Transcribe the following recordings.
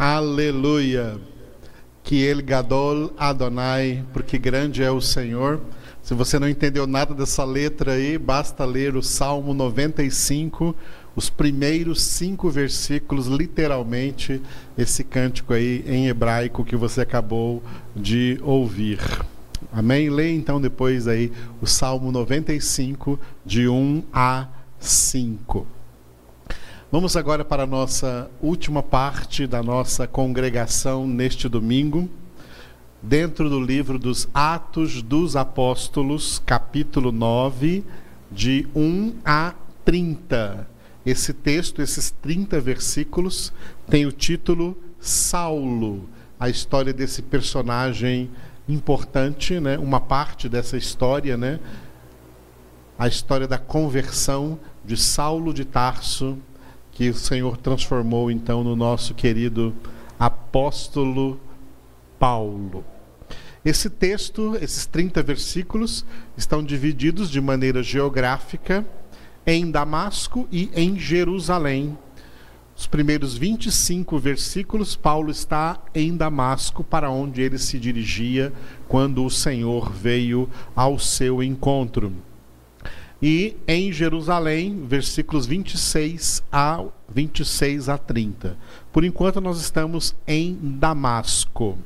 Aleluia. Que ele Gadol Adonai, porque grande é o Senhor. Se você não entendeu nada dessa letra aí, basta ler o Salmo 95, os primeiros cinco versículos, literalmente, esse cântico aí em hebraico que você acabou de ouvir. Amém? Leia então depois aí o Salmo 95, de 1 a 5. Vamos agora para a nossa última parte da nossa congregação neste domingo, dentro do livro dos Atos dos Apóstolos, capítulo 9, de 1 a 30. Esse texto, esses 30 versículos, tem o título Saulo, a história desse personagem importante, né? uma parte dessa história, né? a história da conversão de Saulo de Tarso que o Senhor transformou então no nosso querido apóstolo Paulo. Esse texto, esses 30 versículos, estão divididos de maneira geográfica em Damasco e em Jerusalém. Os primeiros 25 versículos, Paulo está em Damasco, para onde ele se dirigia quando o Senhor veio ao seu encontro e em Jerusalém, versículos 26 a 26 a 30. Por enquanto nós estamos em Damasco.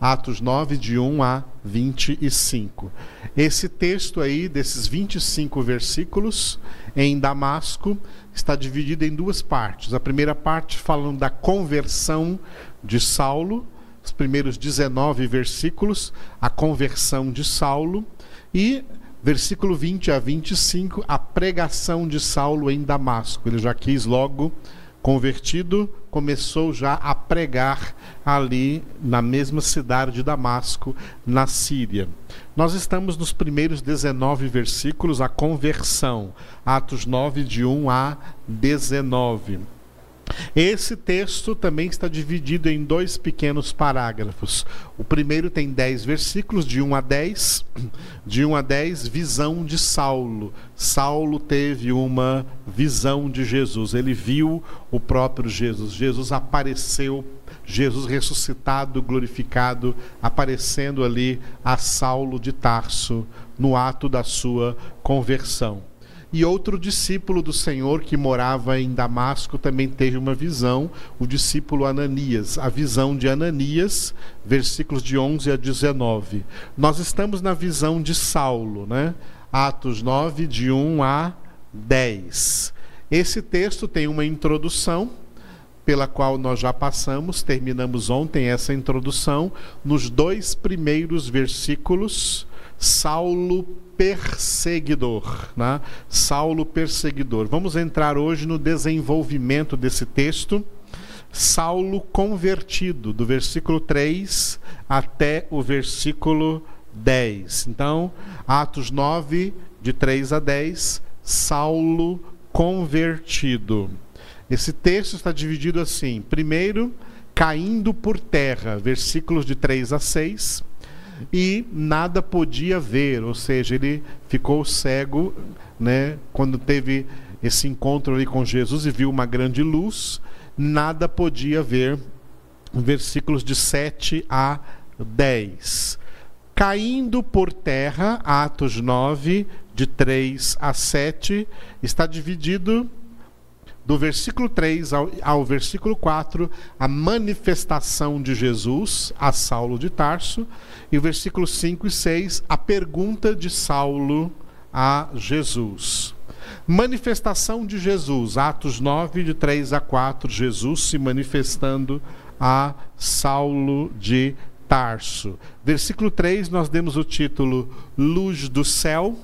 Atos 9 de 1 a 25. Esse texto aí desses 25 versículos em Damasco está dividido em duas partes. A primeira parte falando da conversão de Saulo, os primeiros 19 versículos, a conversão de Saulo e versículo 20 a 25, a pregação de Saulo em Damasco. Ele já quis logo convertido, começou já a pregar ali na mesma cidade de Damasco, na Síria. Nós estamos nos primeiros 19 versículos, a conversão, Atos 9, de 1 a 19. Esse texto também está dividido em dois pequenos parágrafos. O primeiro tem dez versículos, de 1 a 10. De 1 a 10, visão de Saulo. Saulo teve uma visão de Jesus. Ele viu o próprio Jesus. Jesus apareceu, Jesus ressuscitado, glorificado, aparecendo ali a Saulo de Tarso no ato da sua conversão. E outro discípulo do Senhor que morava em Damasco também teve uma visão, o discípulo Ananias. A visão de Ananias, versículos de 11 a 19. Nós estamos na visão de Saulo, né? Atos 9, de 1 a 10. Esse texto tem uma introdução, pela qual nós já passamos, terminamos ontem essa introdução, nos dois primeiros versículos Saulo perseguidor, né? Saulo perseguidor. Vamos entrar hoje no desenvolvimento desse texto. Saulo convertido, do versículo 3 até o versículo 10. Então, Atos 9, de 3 a 10, Saulo convertido. Esse texto está dividido assim: primeiro, caindo por terra, versículos de 3 a 6 e nada podia ver, ou seja, ele ficou cego, né, quando teve esse encontro ali com Jesus e viu uma grande luz, nada podia ver. Versículos de 7 a 10. Caindo por terra, Atos 9, de 3 a 7, está dividido do versículo 3 ao, ao, versículo 4, a manifestação de Jesus a Saulo de Tarso, e o versículo 5 e 6, a pergunta de Saulo a Jesus. Manifestação de Jesus, Atos 9, de 3 a 4, Jesus se manifestando a Saulo de Tarso. Versículo 3, nós demos o título Luz do Céu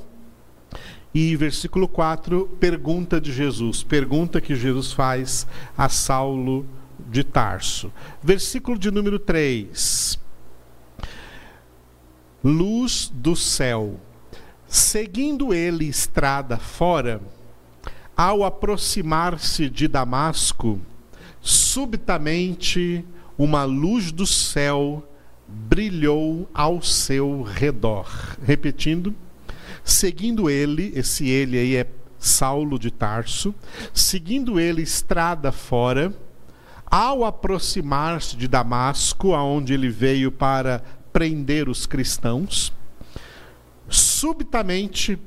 e versículo 4, pergunta de Jesus, pergunta que Jesus faz a Saulo de Tarso. Versículo de número 3. Luz do céu. Seguindo ele estrada fora, ao aproximar-se de Damasco, subitamente uma luz do céu brilhou ao seu redor. Repetindo Seguindo ele, esse ele aí é Saulo de Tarso, seguindo ele estrada fora, Ao aproximar-se de Damasco, aonde ele veio para prender os cristãos, subitamente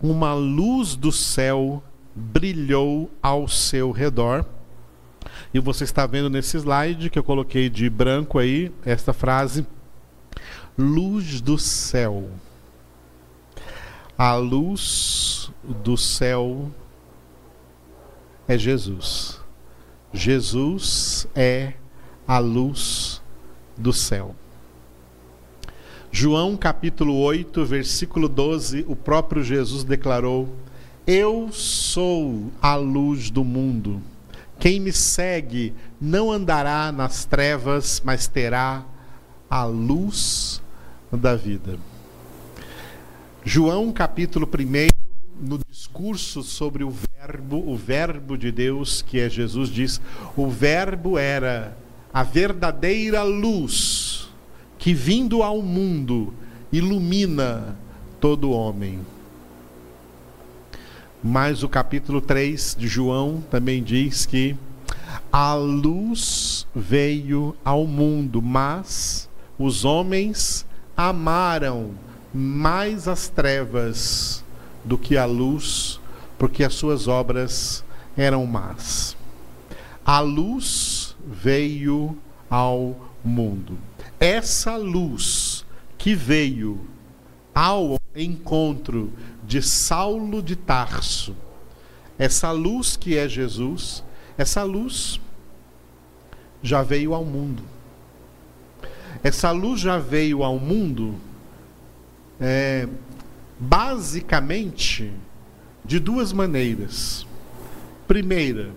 uma luz do céu brilhou ao seu redor. E você está vendo nesse slide que eu coloquei de branco aí, esta frase: luz do céu. A luz do céu é Jesus. Jesus é a luz do céu. João capítulo 8, versículo 12, o próprio Jesus declarou: Eu sou a luz do mundo. Quem me segue não andará nas trevas, mas terá a luz da vida. João capítulo 1, no discurso sobre o verbo, o verbo de Deus, que é Jesus, diz: o verbo era a verdadeira luz que vindo ao mundo ilumina todo homem. Mas o capítulo 3 de João também diz que a luz veio ao mundo, mas os homens amaram mais as trevas do que a luz, porque as suas obras eram más. A luz veio ao mundo. Essa luz que veio ao encontro de Saulo de Tarso, essa luz que é Jesus, essa luz já veio ao mundo. Essa luz já veio ao mundo é, basicamente de duas maneiras. Primeira,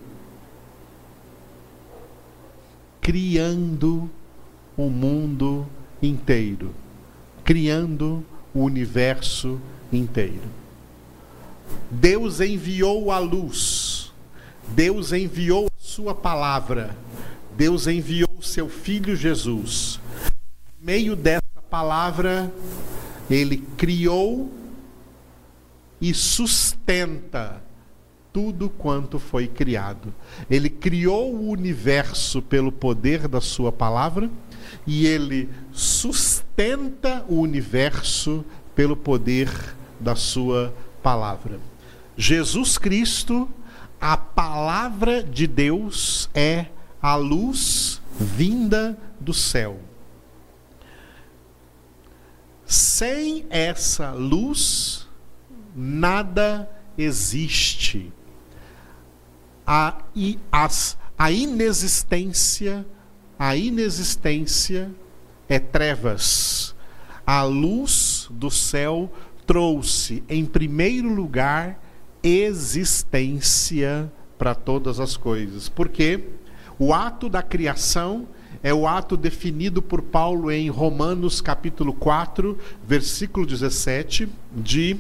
criando o mundo inteiro, criando o universo inteiro. Deus enviou a luz, Deus enviou a sua palavra, Deus enviou o seu filho Jesus. Por meio dessa palavra, ele criou e sustenta tudo quanto foi criado. Ele criou o universo pelo poder da sua palavra e ele sustenta o universo pelo poder da sua palavra. Jesus Cristo, a palavra de Deus é a luz vinda do céu. Sem essa luz, nada existe. A, as, a inexistência a inexistência é trevas. A luz do céu trouxe, em primeiro lugar, existência para todas as coisas. Porque o ato da criação é o ato definido por Paulo em Romanos capítulo 4, versículo 17, de,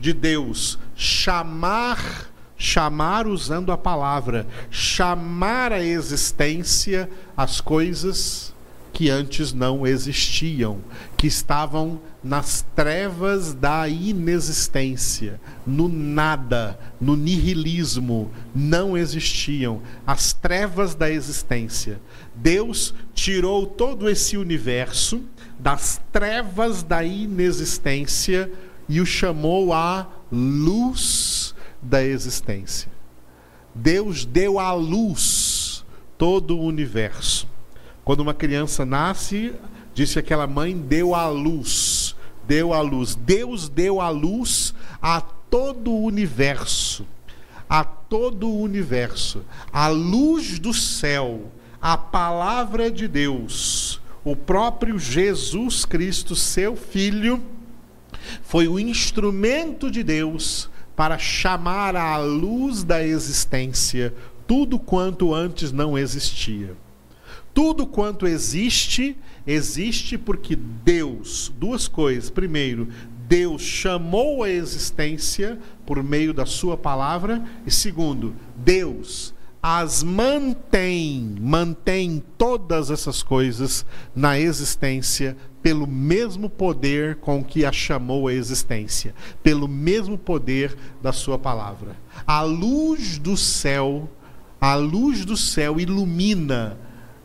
de Deus chamar chamar usando a palavra, chamar a existência as coisas que antes não existiam, que estavam nas trevas da inexistência, no nada, no nihilismo, não existiam, as trevas da existência. Deus tirou todo esse universo das trevas da inexistência e o chamou a luz da existência. Deus deu à luz todo o universo. Quando uma criança nasce, disse aquela mãe deu à luz, deu à luz. Deus deu à luz a todo o universo, a todo o universo. A luz do céu, a palavra de Deus, o próprio Jesus Cristo, seu filho, foi o instrumento de Deus para chamar à luz da existência tudo quanto antes não existia. Tudo quanto existe, existe porque Deus, duas coisas. Primeiro, Deus chamou a existência por meio da Sua palavra. E segundo, Deus as mantém, mantém todas essas coisas na existência pelo mesmo poder com que a chamou à existência, pelo mesmo poder da sua palavra. A luz do céu A luz do céu ilumina,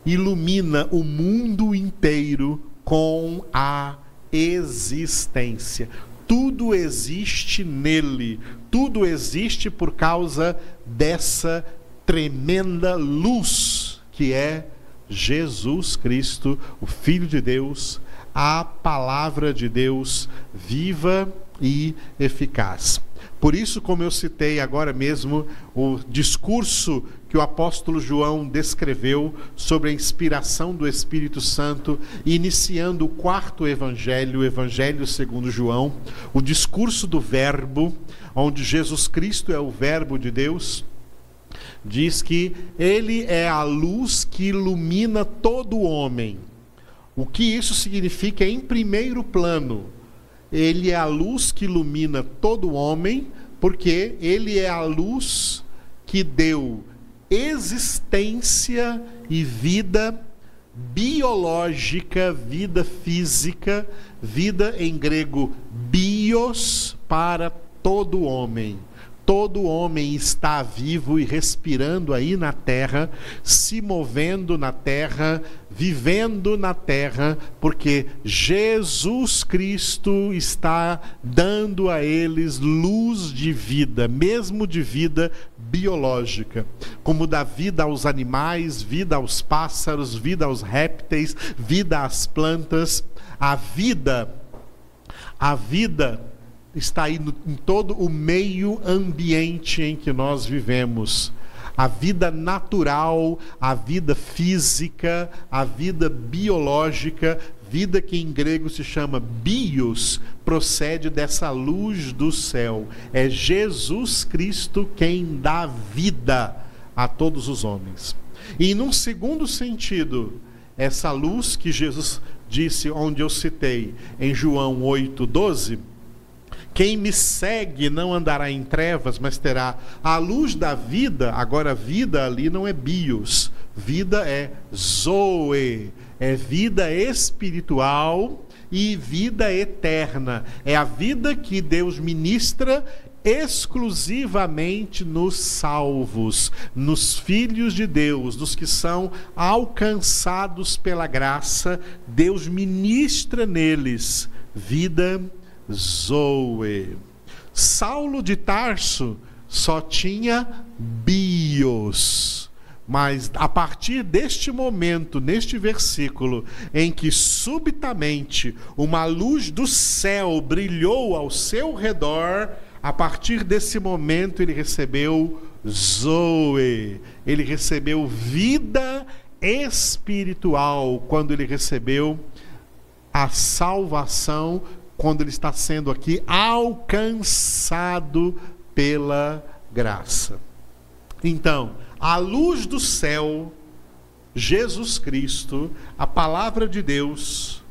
ilumina o mundo inteiro com a existência. Tudo existe nele, tudo existe por causa dessa tremenda luz que é Jesus Cristo, o Filho de Deus, a palavra de Deus viva e eficaz. Por isso, como eu citei agora mesmo, o discurso que o apóstolo João descreveu sobre a inspiração do Espírito Santo, iniciando o quarto evangelho, o evangelho segundo João, o discurso do Verbo, onde Jesus Cristo é o Verbo de Deus, diz que ele é a luz que ilumina todo homem. O que isso significa em primeiro plano? Ele é a luz que ilumina todo homem, porque ele é a luz que deu existência e vida biológica, vida física, vida em grego bios para todo homem. Todo homem está vivo e respirando aí na terra, se movendo na terra, vivendo na terra, porque Jesus Cristo está dando a eles luz de vida, mesmo de vida biológica, como dá vida aos animais, vida aos pássaros, vida aos répteis, vida às plantas. A vida, a vida está aí no, em todo o meio ambiente em que nós vivemos. A vida natural, a vida física, a vida biológica, vida que em grego se chama bios, procede dessa luz do céu. É Jesus Cristo quem dá vida a todos os homens. E num segundo sentido, essa luz que Jesus disse, onde eu citei, em João 8, 12 quem me segue não andará em trevas, mas terá a luz da vida. Agora, vida ali não é bios, vida é zoe, é vida espiritual e vida eterna. É a vida que Deus ministra exclusivamente nos salvos, nos filhos de Deus, nos que são alcançados pela graça. Deus ministra neles vida Zoe. Saulo de Tarso só tinha bios. Mas a partir deste momento, neste versículo, em que subitamente uma luz do céu brilhou ao seu redor, a partir desse momento ele recebeu Zoe, ele recebeu vida espiritual, quando ele recebeu a salvação quando ele está sendo aqui alcançado pela graça. Então, a luz do céu, Jesus Cristo, a palavra de Deus,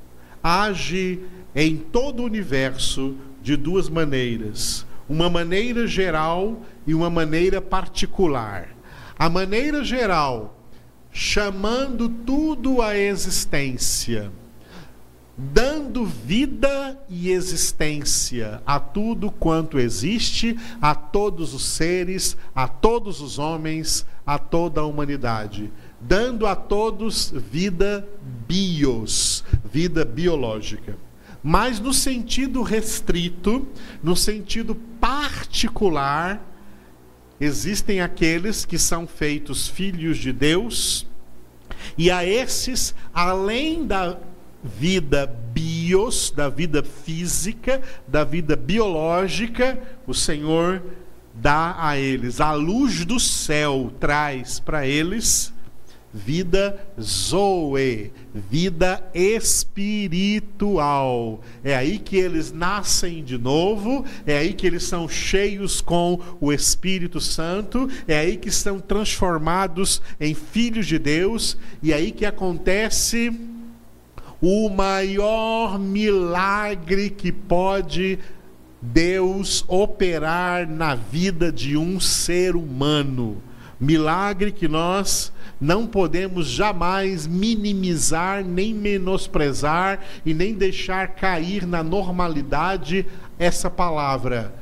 age em todo o universo de duas maneiras: uma maneira geral e uma maneira particular. A maneira geral, chamando tudo à existência dando vida e existência a tudo quanto existe, a todos os seres, a todos os homens, a toda a humanidade, dando a todos vida bios, vida biológica. Mas no sentido restrito, no sentido particular, existem aqueles que são feitos filhos de Deus, e a esses, além da vida bios, da vida física, da vida biológica, o Senhor dá a eles. A luz do céu traz para eles vida zoe, vida espiritual. É aí que eles nascem de novo, é aí que eles são cheios com o Espírito Santo, é aí que são transformados em filhos de Deus, e é aí que acontece o maior milagre que pode Deus operar na vida de um ser humano. Milagre que nós não podemos jamais minimizar, nem menosprezar e nem deixar cair na normalidade essa palavra: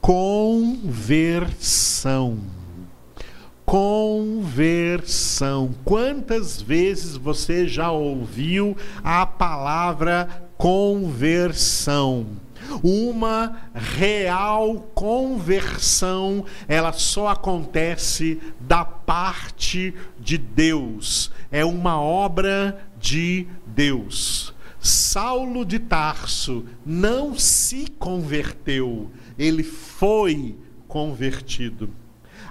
conversão. Conversão. Quantas vezes você já ouviu a palavra conversão? Uma real conversão, ela só acontece da parte de Deus. É uma obra de Deus. Saulo de Tarso não se converteu, ele foi convertido.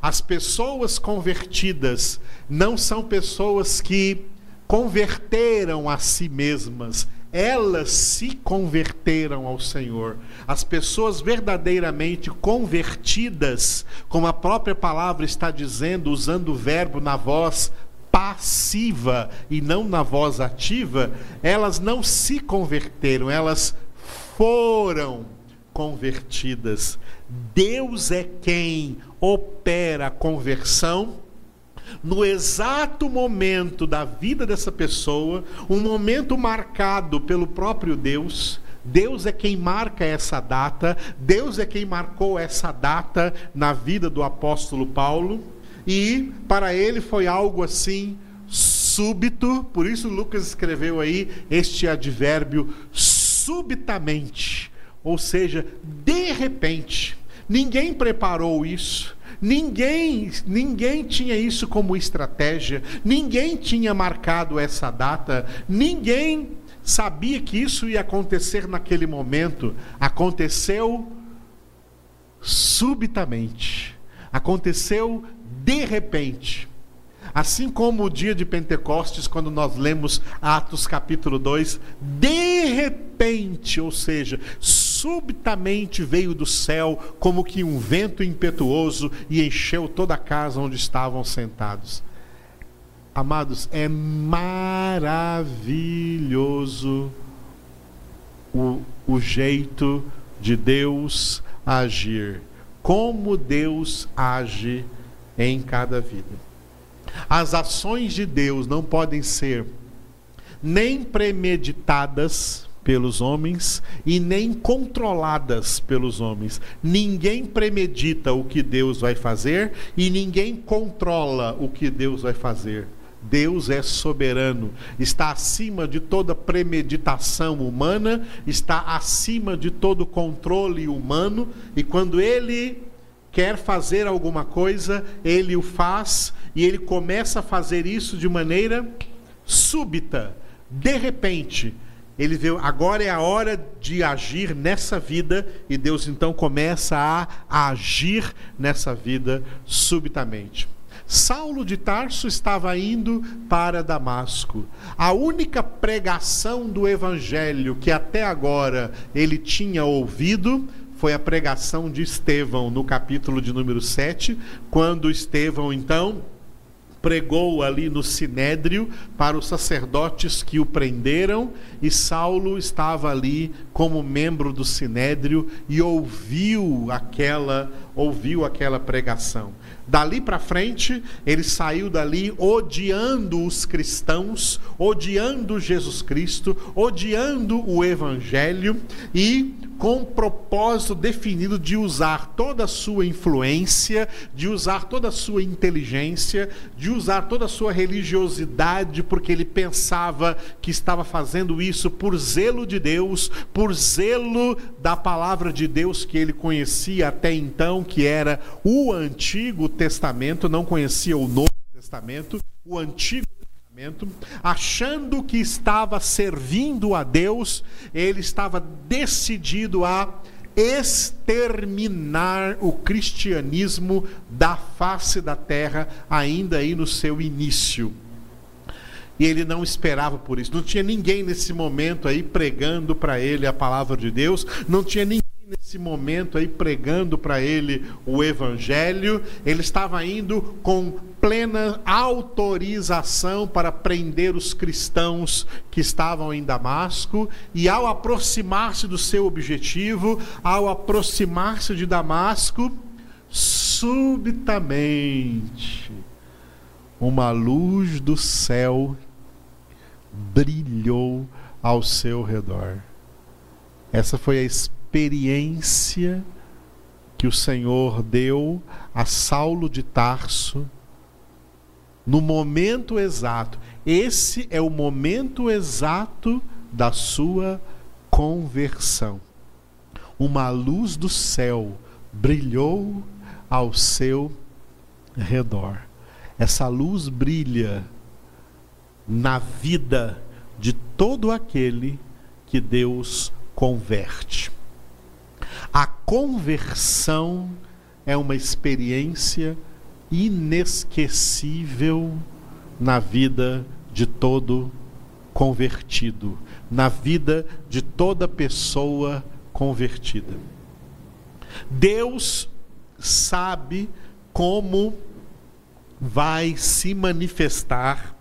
As pessoas convertidas não são pessoas que converteram a si mesmas, elas se converteram ao Senhor. As pessoas verdadeiramente convertidas, como a própria palavra está dizendo, usando o verbo na voz passiva e não na voz ativa, elas não se converteram, elas foram convertidas. Deus é quem opera a conversão no exato momento da vida dessa pessoa, um momento marcado pelo próprio Deus. Deus é quem marca essa data, Deus é quem marcou essa data na vida do apóstolo Paulo, e para ele foi algo assim súbito, por isso Lucas escreveu aí este advérbio subitamente, ou seja, de repente. Ninguém preparou isso. Ninguém, ninguém tinha isso como estratégia, ninguém tinha marcado essa data, ninguém sabia que isso ia acontecer naquele momento. Aconteceu subitamente, aconteceu de repente. Assim como o dia de Pentecostes, quando nós lemos Atos capítulo 2, de repente, ou seja, subitamente veio do céu como que um vento impetuoso e encheu toda a casa onde estavam sentados. Amados, é maravilhoso o, o jeito de Deus agir. Como Deus age em cada vida. As ações de Deus não podem ser nem premeditadas pelos homens e nem controladas pelos homens. Ninguém premedita o que Deus vai fazer e ninguém controla o que Deus vai fazer. Deus é soberano, está acima de toda premeditação humana, está acima de todo controle humano, e quando ele quer fazer alguma coisa, ele o faz e ele começa a fazer isso de maneira súbita, de repente. Ele vê, agora é a hora de agir nessa vida, e Deus então começa a agir nessa vida subitamente. Saulo de Tarso estava indo para Damasco. A única pregação do evangelho que até agora ele tinha ouvido foi a pregação de Estevão no capítulo de número 7, quando Estevão então pregou ali no sinédrio para os sacerdotes que o prenderam e Saulo estava ali como membro do sinédrio e ouviu aquela ouviu aquela pregação. Dali para frente, ele saiu dali odiando os cristãos, odiando Jesus Cristo, odiando o evangelho e com o propósito definido de usar toda a sua influência, de usar toda a sua inteligência, de usar toda a sua religiosidade, porque ele pensava que estava fazendo isso por zelo de Deus, por zelo da palavra de Deus que ele conhecia até então, que era o Antigo Testamento, não conhecia o Novo Testamento, o Antigo achando que estava servindo a Deus, ele estava decidido a exterminar o cristianismo da face da terra, ainda aí no seu início. E ele não esperava por isso. Não tinha ninguém nesse momento aí pregando para ele a palavra de Deus, não tinha ninguém nesse momento aí pregando para ele o evangelho, ele estava indo com plena autorização para prender os cristãos que estavam em Damasco, e ao aproximar-se do seu objetivo, ao aproximar-se de Damasco, subitamente uma luz do céu brilhou ao seu redor. Essa foi a experiência que o Senhor deu a Saulo de Tarso no momento exato. Esse é o momento exato da sua conversão. Uma luz do céu brilhou ao seu redor. Essa luz brilha na vida de todo aquele que Deus converte. A conversão é uma experiência inesquecível na vida de todo convertido, na vida de toda pessoa convertida. Deus sabe como vai se manifestar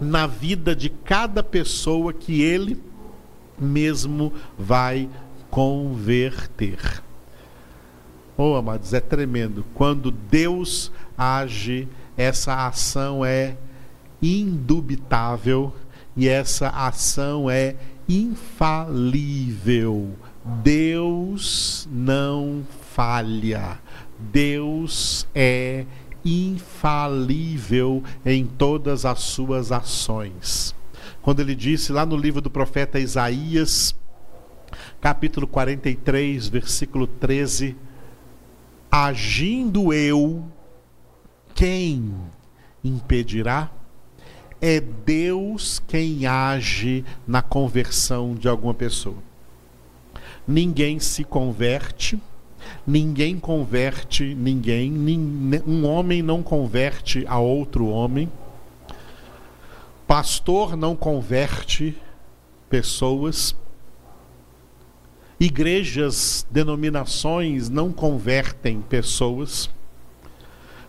na vida de cada pessoa que ele mesmo vai converter. Oh, amados, é tremendo. Quando Deus age, essa ação é indubitável e essa ação é infalível. Deus não falha. Deus é infalível em todas as suas ações. Quando ele disse lá no livro do profeta Isaías, capítulo 43, versículo 13: Agindo eu, quem impedirá? É Deus quem age na conversão de alguma pessoa. Ninguém se converte Ninguém converte ninguém, um homem não converte a outro homem. Pastor não converte pessoas. Igrejas, denominações não convertem pessoas.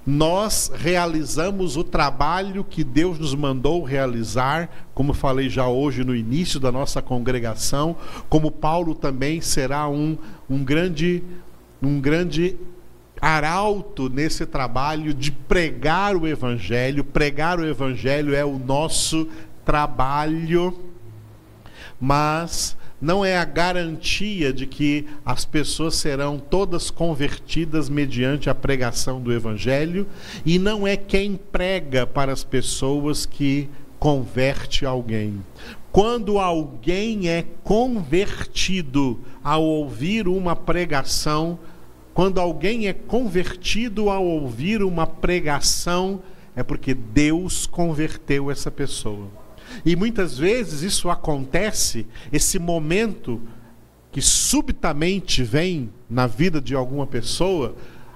Nós realizamos o trabalho que Deus nos mandou realizar, como falei já hoje no início da nossa congregação, como Paulo também será um, um grande um grande arauto nesse trabalho de pregar o Evangelho. Pregar o Evangelho é o nosso trabalho, mas não é a garantia de que as pessoas serão todas convertidas mediante a pregação do Evangelho, e não é quem prega para as pessoas que converte alguém. Quando alguém é convertido ao ouvir uma pregação, quando alguém é convertido ao ouvir uma pregação, é porque Deus converteu essa pessoa. E muitas vezes isso acontece, esse momento que subitamente vem na vida de alguma pessoa,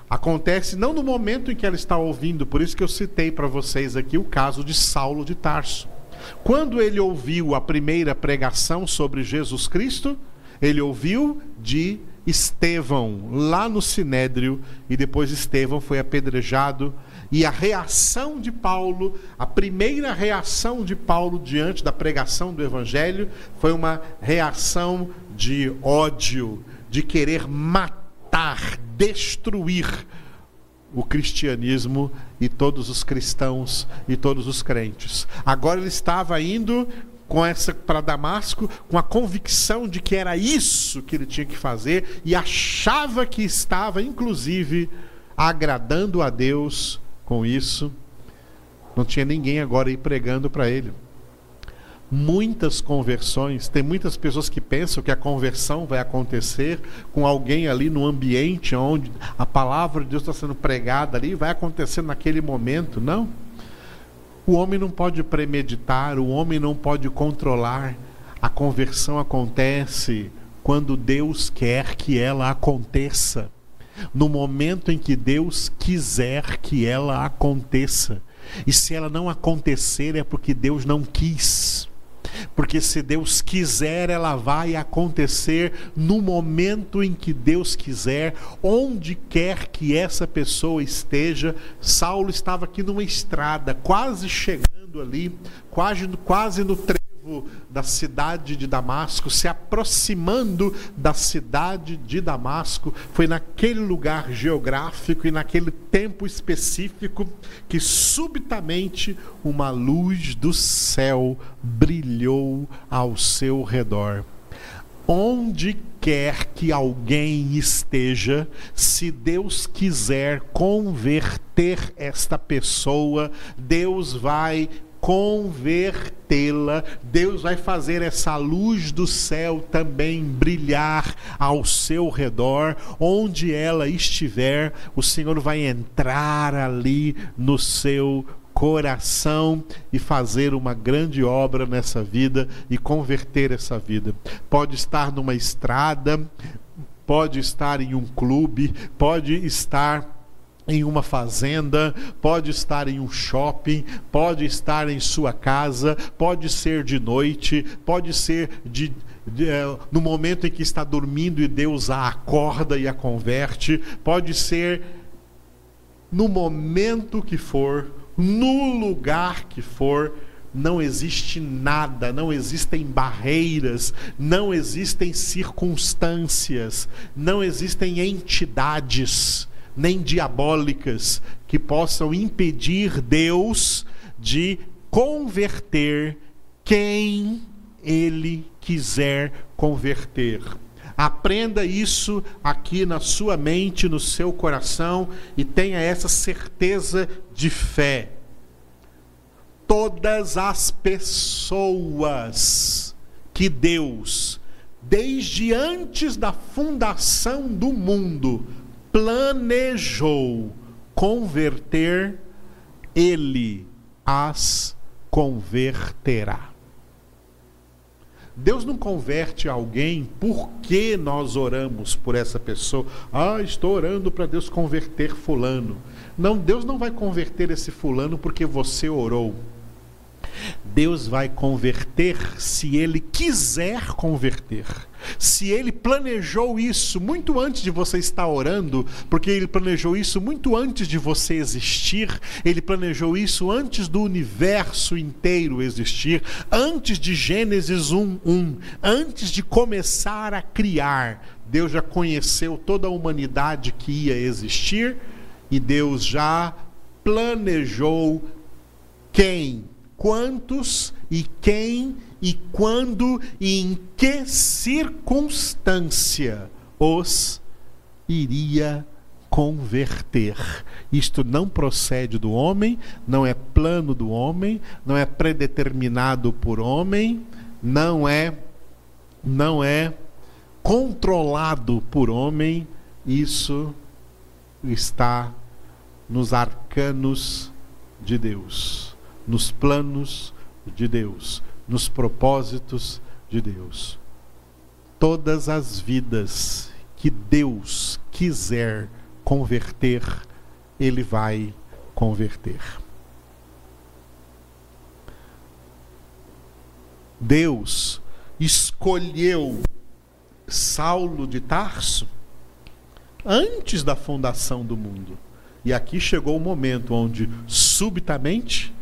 acontece não no momento em que ela está ouvindo, por isso que eu citei para vocês aqui o caso de Saulo de Tarso. Quando ele ouviu a primeira pregação sobre Jesus Cristo, ele ouviu de Estevão lá no Sinédrio e depois Estevão foi apedrejado e a reação de Paulo, a primeira reação de Paulo diante da pregação do evangelho foi uma reação de ódio, de querer matar, destruir o cristianismo e todos os cristãos e todos os crentes. Agora ele estava indo com essa para Damasco com a convicção de que era isso que ele tinha que fazer e achava que estava inclusive agradando a Deus com isso. Não tinha ninguém agora aí pregando para ele muitas conversões. Tem muitas pessoas que pensam que a conversão vai acontecer com alguém ali no ambiente onde a palavra de Deus está sendo pregada ali, vai acontecer naquele momento. Não. O homem não pode premeditar, o homem não pode controlar. A conversão acontece quando Deus quer que ela aconteça. No momento em que Deus quiser que ela aconteça. E se ela não acontecer é porque Deus não quis porque se Deus quiser, ela vai acontecer no momento em que Deus quiser, onde quer que essa pessoa esteja. Saulo estava aqui numa estrada, quase chegando ali, quase, quase no trevo da cidade de Damasco, se aproximando da cidade de Damasco, foi naquele lugar geográfico e naquele tempo específico que subitamente uma luz do céu brilhou ao seu redor. onde quer que alguém esteja, se Deus quiser converter esta pessoa, Deus vai convertê-la, Deus vai fazer essa luz do céu também brilhar ao seu redor, onde ela estiver, o Senhor vai entrar ali no seu coração e fazer uma grande obra nessa vida e converter essa vida. Pode estar numa estrada, pode estar em um clube, pode estar em uma fazenda, pode estar em um shopping, pode estar em sua casa, pode ser de noite, pode ser de, de, é, no momento em que está dormindo e Deus a acorda e a converte, pode ser no momento que for, no lugar que for, não existe nada, não existem barreiras, não existem circunstâncias, não existem entidades nem diabólicas que possam impedir Deus de converter quem ele quiser converter. Aprenda isso aqui na sua mente, no seu coração e tenha essa certeza de fé. Todas as pessoas que Deus, desde antes da fundação do mundo, planejou converter, ele as converterá. Deus não converte alguém porque nós oramos por essa pessoa. Ah, estou orando para Deus converter Fulano. Não, Deus não vai converter esse Fulano porque você orou. Deus vai converter se Ele quiser converter. Se Ele planejou isso muito antes de você estar orando, porque Ele planejou isso muito antes de você existir, Ele planejou isso antes do universo inteiro existir, antes de Gênesis 1:1, antes de começar a criar. Deus já conheceu toda a humanidade que ia existir e Deus já planejou quem quantos e quem e quando e em que circunstância os iria converter. Isto não procede do homem, não é plano do homem, não é predeterminado por homem, não é não é controlado por homem, isso está nos arcanos de Deus nos planos de Deus, nos propósitos de Deus. Todas as vidas que Deus quiser converter, Ele vai converter. Deus escolheu Saulo de Tarso antes da fundação do mundo. E aqui chegou o momento onde, subitamente,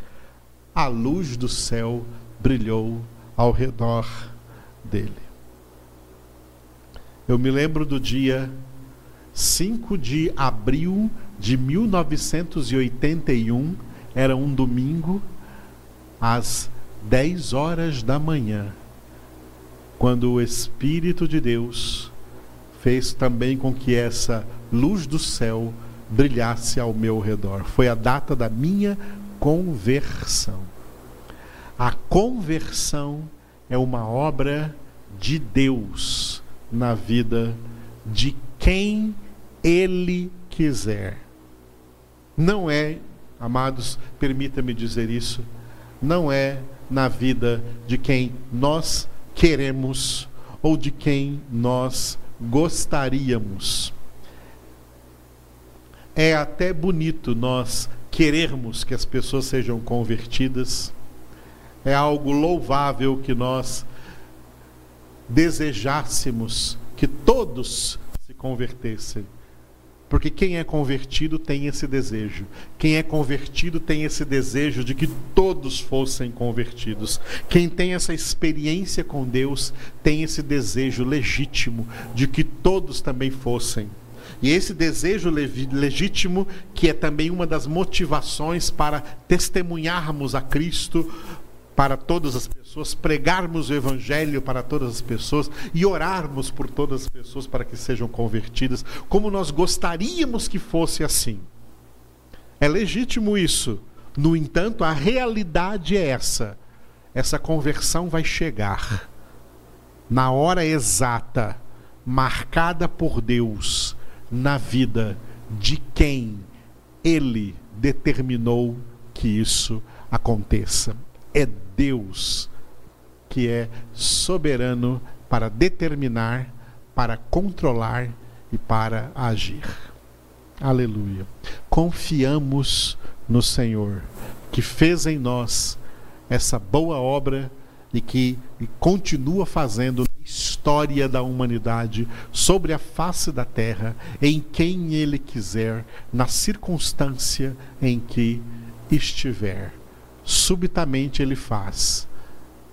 a luz do céu brilhou ao redor dele. Eu me lembro do dia 5 de abril de 1981, era um domingo, às 10 horas da manhã, quando o Espírito de Deus fez também com que essa luz do céu brilhasse ao meu redor. Foi a data da minha conversão. A conversão é uma obra de Deus na vida de quem Ele quiser. Não é, amados, permita-me dizer isso, não é na vida de quem nós queremos ou de quem nós gostaríamos. É até bonito nós querermos que as pessoas sejam convertidas. É algo louvável que nós desejássemos que todos se convertessem. Porque quem é convertido tem esse desejo. Quem é convertido tem esse desejo de que todos fossem convertidos. Quem tem essa experiência com Deus tem esse desejo legítimo de que todos também fossem. E esse desejo legítimo, que é também uma das motivações para testemunharmos a Cristo, para todas as pessoas, pregarmos o Evangelho para todas as pessoas e orarmos por todas as pessoas para que sejam convertidas, como nós gostaríamos que fosse assim. É legítimo isso. No entanto, a realidade é essa. Essa conversão vai chegar na hora exata, marcada por Deus na vida de quem Ele determinou que isso aconteça. É Deus que é soberano para determinar, para controlar e para agir. Aleluia. Confiamos no Senhor, que fez em nós essa boa obra e que e continua fazendo na história da humanidade, sobre a face da terra, em quem Ele quiser, na circunstância em que estiver. Subitamente Ele faz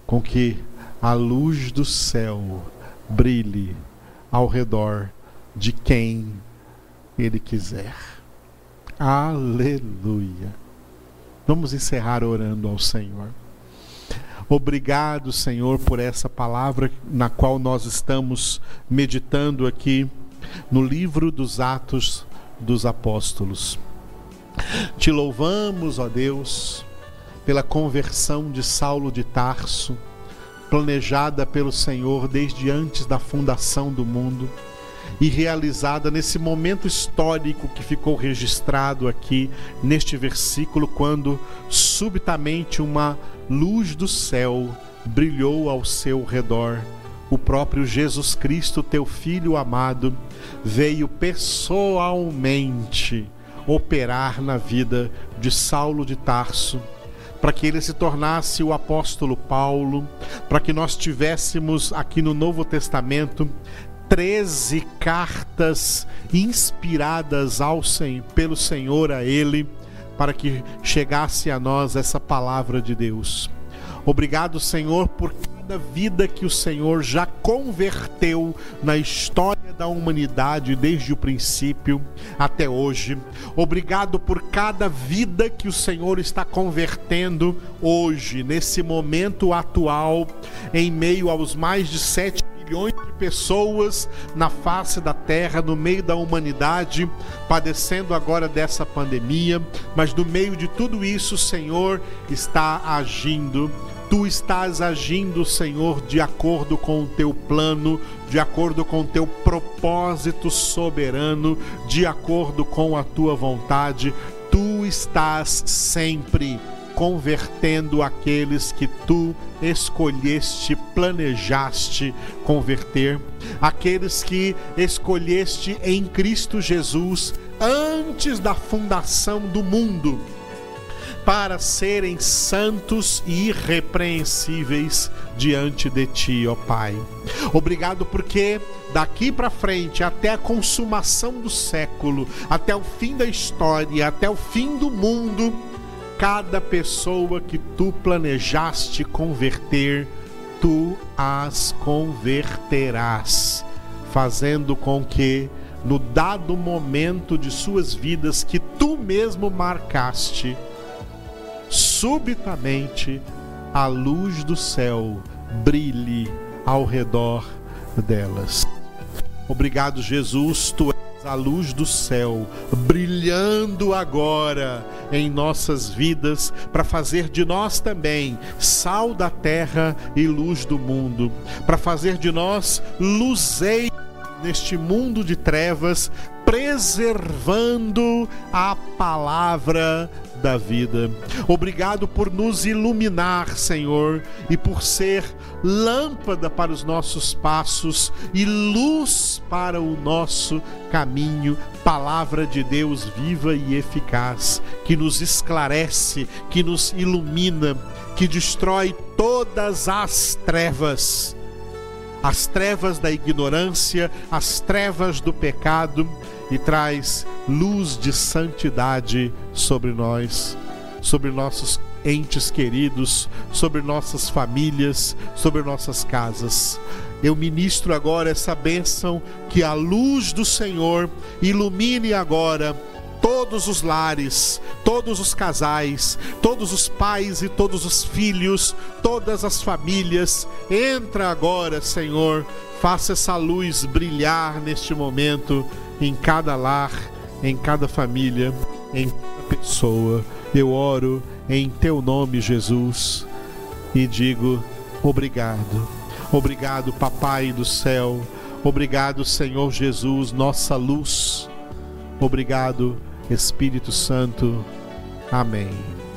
com que a luz do céu brilhe ao redor de quem Ele quiser. Aleluia. Vamos encerrar orando ao Senhor. Obrigado, Senhor, por essa palavra na qual nós estamos meditando aqui no livro dos Atos dos Apóstolos. Te louvamos, ó Deus, pela conversão de Saulo de Tarso, planejada pelo Senhor desde antes da fundação do mundo e realizada nesse momento histórico que ficou registrado aqui neste versículo, quando subitamente uma luz do céu brilhou ao seu redor. O próprio Jesus Cristo, teu Filho amado, veio pessoalmente operar na vida de Saulo de Tarso, para que ele se tornasse o apóstolo Paulo, para que nós tivéssemos aqui no Novo Testamento 13 cartas inspiradas ao pelo Senhor a ele para que chegasse a nós essa palavra de Deus. Obrigado, Senhor, por cada vida que o Senhor já converteu na história da humanidade desde o princípio até hoje. Obrigado por cada vida que o Senhor está convertendo hoje, nesse momento atual, em meio aos mais de sete milhões de pessoas na face da terra, no meio da humanidade, padecendo agora dessa pandemia, mas no meio de tudo isso, o Senhor está agindo. Tu estás agindo, Senhor, de acordo com o teu plano, de acordo com o teu propósito soberano, de acordo com a tua vontade. Tu estás sempre convertendo aqueles que tu escolheste, planejaste converter, aqueles que escolheste em Cristo Jesus antes da fundação do mundo para serem santos e irrepreensíveis diante de ti, ó Pai. Obrigado porque daqui para frente, até a consumação do século, até o fim da história, até o fim do mundo, cada pessoa que tu planejaste converter, tu as converterás, fazendo com que no dado momento de suas vidas que tu mesmo marcaste, subitamente a luz do céu brilhe ao redor delas. Obrigado, Jesus, tu a luz do céu brilhando agora em nossas vidas para fazer de nós também sal da terra e luz do mundo, para fazer de nós luzei neste mundo de trevas, preservando a palavra da vida. Obrigado por nos iluminar, Senhor, e por ser lâmpada para os nossos passos e luz para o nosso caminho. Palavra de Deus viva e eficaz, que nos esclarece, que nos ilumina, que destrói todas as trevas as trevas da ignorância, as trevas do pecado e traz luz de santidade sobre nós, sobre nossos entes queridos, sobre nossas famílias, sobre nossas casas. Eu ministro agora essa bênção que a luz do Senhor ilumine agora todos os lares, todos os casais, todos os pais e todos os filhos, todas as famílias. Entra agora, Senhor, faça essa luz brilhar neste momento em cada lar, em cada família, em cada pessoa. Eu oro em teu nome, Jesus, e digo obrigado. Obrigado, Papai do céu. Obrigado, Senhor Jesus, nossa luz. Obrigado, Espírito Santo. Amém.